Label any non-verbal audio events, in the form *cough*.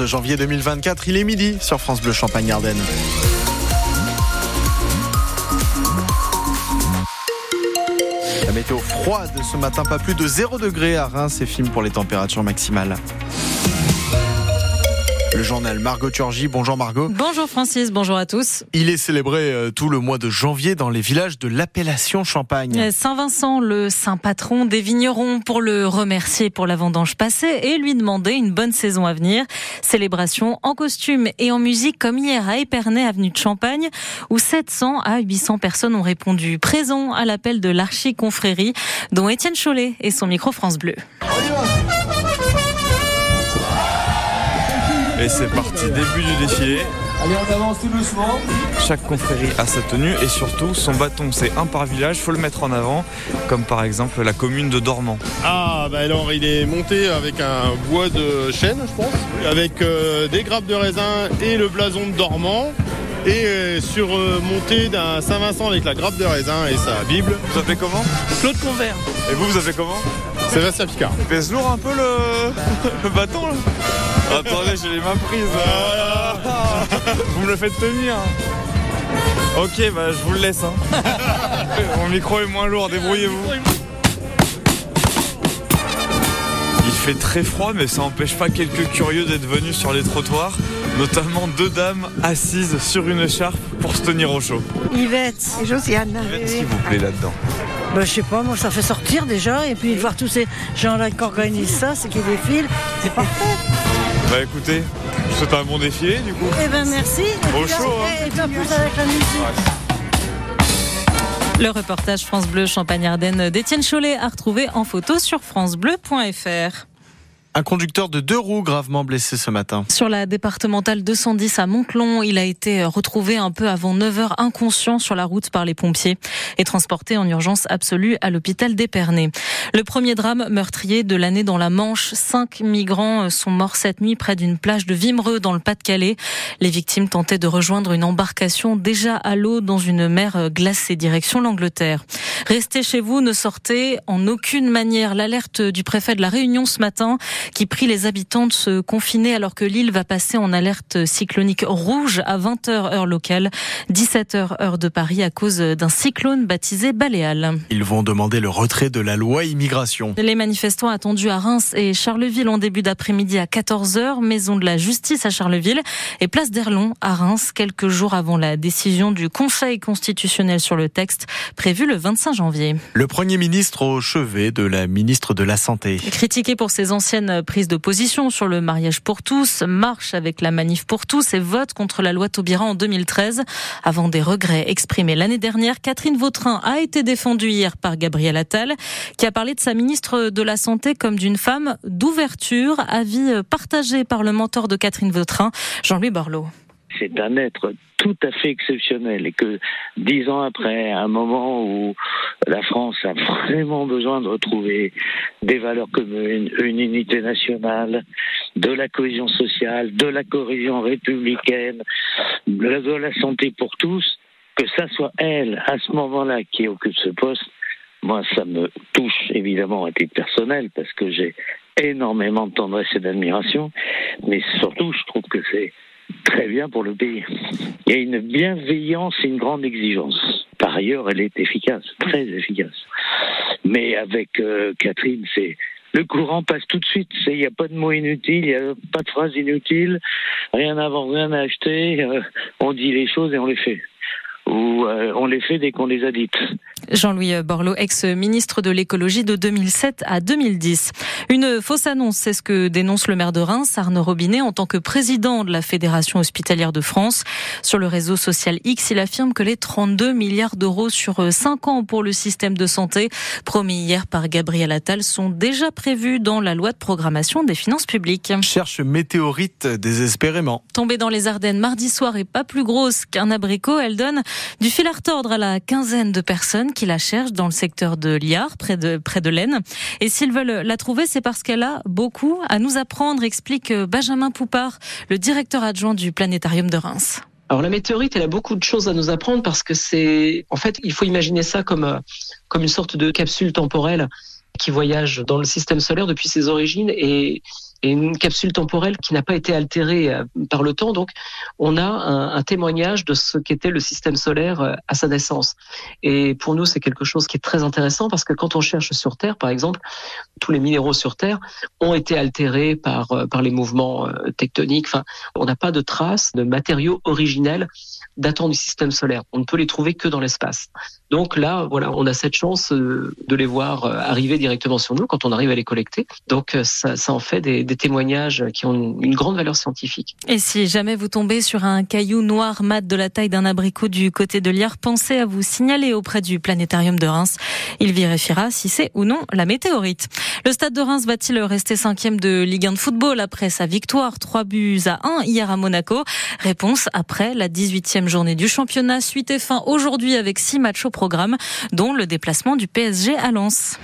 janvier 2024, il est midi sur France Bleu Champagne Ardenne. La météo froide ce matin, pas plus de 0 degré à Reims, c'est film pour les températures maximales. Le journal Margot Turgy. Bonjour Margot. Bonjour Francis, bonjour à tous. Il est célébré euh, tout le mois de janvier dans les villages de l'appellation Champagne. Euh, Saint-Vincent, le saint patron des vignerons, pour le remercier pour la vendange passée et lui demander une bonne saison à venir. Célébration en costume et en musique comme hier à Épernay, avenue de Champagne, où 700 à 800 personnes ont répondu présent à l'appel de l'archi-confrérie, dont Étienne Chollet et son micro France Bleu. Et c'est parti, début du défilé. Allez, on avance tout doucement. Chaque confrérie a sa tenue et surtout son bâton, c'est un par village, faut le mettre en avant, comme par exemple la commune de Dormant. Ah, bah alors il est monté avec un bois de chêne, je pense, avec euh, des grappes de raisin et le blason de Dormant. Et euh, surmonté d'un Saint-Vincent avec la grappe de raisin et sa Bible. Vous appelez comment? Claude Convert. Et vous, vous appelez comment? Sébastien Picard. Il pèse lourd un peu le, *laughs* le bâton là Attendez, j'ai les mains prises. Vous me le faites tenir. Ok, bah je vous le laisse. Hein. *laughs* Mon micro est moins lourd, débrouillez-vous. Il fait très froid, mais ça n'empêche pas quelques curieux d'être venus sur les trottoirs, notamment deux dames assises sur une écharpe pour se tenir au chaud. Yvette et Josiane. Qu'est-ce qui vous plaît là-dedans Ben, je sais pas, moi ça fait sortir déjà, et puis de voir tous ces gens-là qui organisent ça, c'est qui défilent, c'est parfait. Bah écoutez, je vous souhaite un bon défilé du coup. Eh ben merci. Et Au chaud, hein. Et puis plus avec la musique. Le reportage France Bleu Champagne-Ardenne d'Étienne Chollet à retrouver en photo sur francebleu.fr. Un conducteur de deux roues gravement blessé ce matin. Sur la départementale 210 à Montlon, il a été retrouvé un peu avant 9h inconscient sur la route par les pompiers et transporté en urgence absolue à l'hôpital d'Épernay. Le premier drame meurtrier de l'année dans la Manche. Cinq migrants sont morts cette nuit près d'une plage de Vimereux dans le Pas-de-Calais. Les victimes tentaient de rejoindre une embarcation déjà à l'eau dans une mer glacée direction l'Angleterre. Restez chez vous, ne sortez en aucune manière. L'alerte du préfet de la Réunion ce matin qui prie les habitants de se confiner alors que l'île va passer en alerte cyclonique rouge à 20h heure locale, 17h heure de Paris à cause d'un cyclone baptisé Baléal. Ils vont demander le retrait de la loi immigration. Les manifestants attendus à Reims et Charleville en début d'après-midi à 14h, maison de la justice à Charleville et place d'Erlon à Reims quelques jours avant la décision du Conseil constitutionnel sur le texte prévu le 25 janvier. Le Premier ministre au chevet de la ministre de la Santé. Critiqué pour ses anciennes prises de position sur le mariage pour tous, marche avec la manif pour tous et vote contre la loi Taubira en 2013. Avant des regrets exprimés l'année dernière, Catherine Vautrin a été défendue hier par Gabriel Attal, qui a parlé de sa ministre de la Santé comme d'une femme d'ouverture, avis partagé par le mentor de Catherine Vautrin, Jean-Louis Borloo. C'est un être tout à fait exceptionnel et que dix ans après, à un moment où la France a vraiment besoin de retrouver des valeurs communes, une unité nationale, de la cohésion sociale, de la cohésion républicaine, de la, santé pour tous, que ça soit elle, à ce moment-là, qui occupe ce poste, moi, ça me touche évidemment à titre personnel parce que j'ai énormément de tendresse et d'admiration, mais surtout, je trouve que c'est très bien pour le pays. Il y a une bienveillance et une grande exigence. Par ailleurs, elle est efficace, très efficace. Mais avec euh, Catherine, c'est le courant passe tout de suite. Il n'y a pas de mots inutiles, il n'y a pas de phrases inutiles, rien à vendre, rien à acheter. Euh, on dit les choses et on les fait. Euh, on les fait dès qu'on les a dites. Jean-Louis Borloo, ex-ministre de l'écologie de 2007 à 2010. Une fausse annonce, c'est ce que dénonce le maire de Reims, Arnaud Robinet, en tant que président de la Fédération hospitalière de France. Sur le réseau social X, il affirme que les 32 milliards d'euros sur 5 ans pour le système de santé, promis hier par Gabriel Attal, sont déjà prévus dans la loi de programmation des finances publiques. Cherche météorite désespérément. Tombée dans les Ardennes mardi soir et pas plus grosse qu'un abricot, elle donne du fil à retordre à la quinzaine de personnes qui la cherchent dans le secteur de Liard, près de, près de l'Aisne. Et s'ils veulent la trouver, c'est parce qu'elle a beaucoup à nous apprendre, explique Benjamin Poupard, le directeur adjoint du planétarium de Reims. Alors la météorite, elle a beaucoup de choses à nous apprendre parce que c'est, en fait, il faut imaginer ça comme comme une sorte de capsule temporelle qui voyage dans le système solaire depuis ses origines et et une capsule temporelle qui n'a pas été altérée euh, par le temps. Donc, on a un, un témoignage de ce qu'était le système solaire euh, à sa naissance. Et pour nous, c'est quelque chose qui est très intéressant parce que quand on cherche sur Terre, par exemple, tous les minéraux sur Terre ont été altérés par, euh, par les mouvements tectoniques. Enfin, on n'a pas de traces de matériaux originels datant du système solaire. On ne peut les trouver que dans l'espace. Donc là, voilà, on a cette chance de les voir arriver directement sur nous quand on arrive à les collecter. Donc ça, ça en fait des, des témoignages qui ont une grande valeur scientifique. Et si jamais vous tombez sur un caillou noir mat de la taille d'un abricot du côté de l'Hyar, pensez à vous signaler auprès du planétarium de Reims. Il vérifiera si c'est ou non la météorite. Le stade de Reims va-t-il rester cinquième de Ligue 1 de football après sa victoire 3 buts à 1 hier à Monaco? Réponse après la 18e journée du championnat. Suite et fin aujourd'hui avec six matchs au dont le déplacement du PSG à Lens.